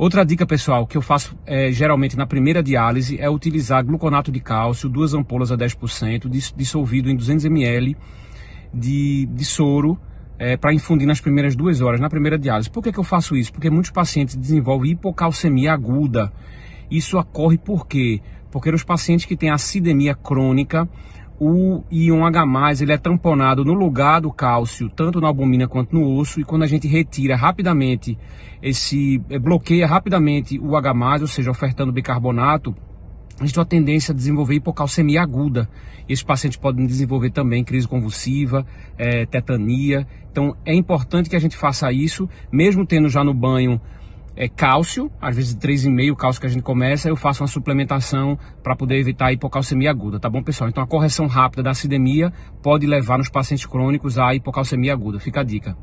Outra dica, pessoal, que eu faço é, geralmente na primeira diálise é utilizar gluconato de cálcio, duas ampolas a 10%, dissolvido em 200 ml de, de soro é, para infundir nas primeiras duas horas, na primeira diálise. Por que, que eu faço isso? Porque muitos pacientes desenvolvem hipocalcemia aguda. Isso ocorre por quê? Porque os pacientes que têm acidemia crônica, o íon H+, ele é tamponado no lugar do cálcio, tanto na albumina quanto no osso, e quando a gente retira rapidamente esse, eh, bloqueia rapidamente o H+, ou seja, ofertando bicarbonato, a gente tem a tendência a desenvolver hipocalcemia aguda. Esses pacientes podem desenvolver também crise convulsiva, é, tetania. Então é importante que a gente faça isso, mesmo tendo já no banho é, cálcio, às vezes 3,5 cálcio que a gente começa, eu faço uma suplementação para poder evitar a hipocalcemia aguda, tá bom, pessoal? Então a correção rápida da acidemia pode levar nos pacientes crônicos à hipocalcemia aguda. Fica a dica.